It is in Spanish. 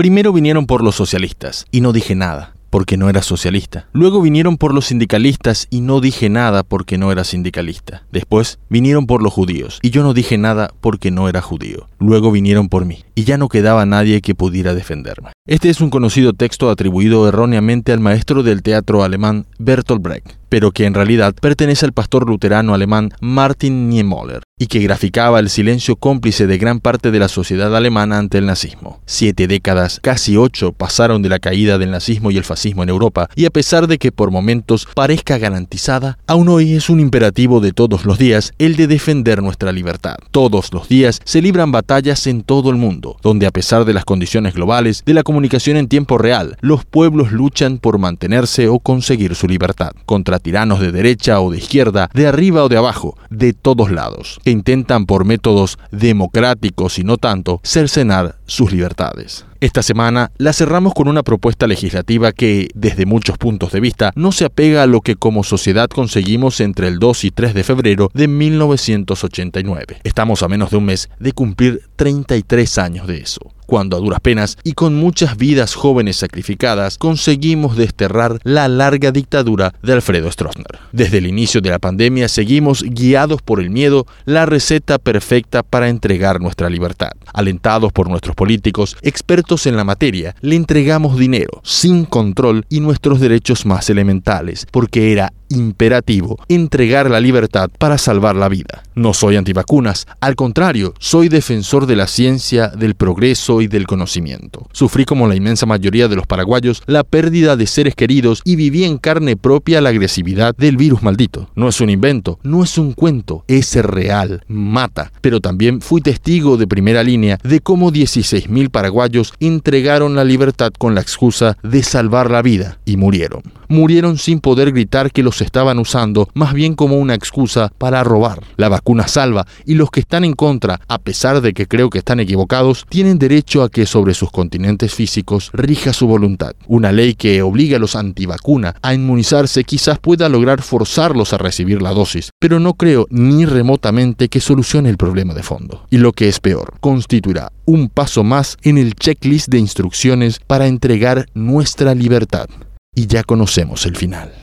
Primero vinieron por los socialistas, y no dije nada porque no era socialista. Luego vinieron por los sindicalistas y no dije nada porque no era sindicalista. Después vinieron por los judíos y yo no dije nada porque no era judío. Luego vinieron por mí y ya no quedaba nadie que pudiera defenderme. Este es un conocido texto atribuido erróneamente al maestro del teatro alemán Bertolt Brecht pero que en realidad pertenece al pastor luterano alemán Martin Niemöller y que graficaba el silencio cómplice de gran parte de la sociedad alemana ante el nazismo. Siete décadas, casi ocho, pasaron de la caída del nazismo y el fascismo en Europa, y a pesar de que por momentos parezca garantizada, aún hoy es un imperativo de todos los días el de defender nuestra libertad. Todos los días se libran batallas en todo el mundo, donde a pesar de las condiciones globales, de la comunicación en tiempo real, los pueblos luchan por mantenerse o conseguir su libertad, contra tiranos de derecha o de izquierda, de arriba o de abajo, de todos lados, que intentan por métodos democráticos y no tanto cercenar sus libertades. Esta semana la cerramos con una propuesta legislativa que, desde muchos puntos de vista, no se apega a lo que como sociedad conseguimos entre el 2 y 3 de febrero de 1989. Estamos a menos de un mes de cumplir 33 años de eso cuando a duras penas y con muchas vidas jóvenes sacrificadas conseguimos desterrar la larga dictadura de Alfredo Stroessner. Desde el inicio de la pandemia seguimos guiados por el miedo la receta perfecta para entregar nuestra libertad. Alentados por nuestros políticos, expertos en la materia, le entregamos dinero, sin control y nuestros derechos más elementales, porque era imperativo entregar la libertad para salvar la vida. No soy antivacunas, al contrario, soy defensor de la ciencia, del progreso y del conocimiento. Sufrí como la inmensa mayoría de los paraguayos la pérdida de seres queridos y viví en carne propia la agresividad del virus maldito. No es un invento, no es un cuento, es real, mata. Pero también fui testigo de primera línea de cómo 16.000 paraguayos entregaron la libertad con la excusa de salvar la vida y murieron. Murieron sin poder gritar que los estaban usando más bien como una excusa para robar. La vacuna salva y los que están en contra, a pesar de que creo que están equivocados, tienen derecho a que sobre sus continentes físicos rija su voluntad. Una ley que obliga a los antivacuna a inmunizarse quizás pueda lograr forzarlos a recibir la dosis, pero no creo ni remotamente que solucione el problema de fondo. Y lo que es peor, constituirá un paso más en el checklist de instrucciones para entregar nuestra libertad. Y ya conocemos el final.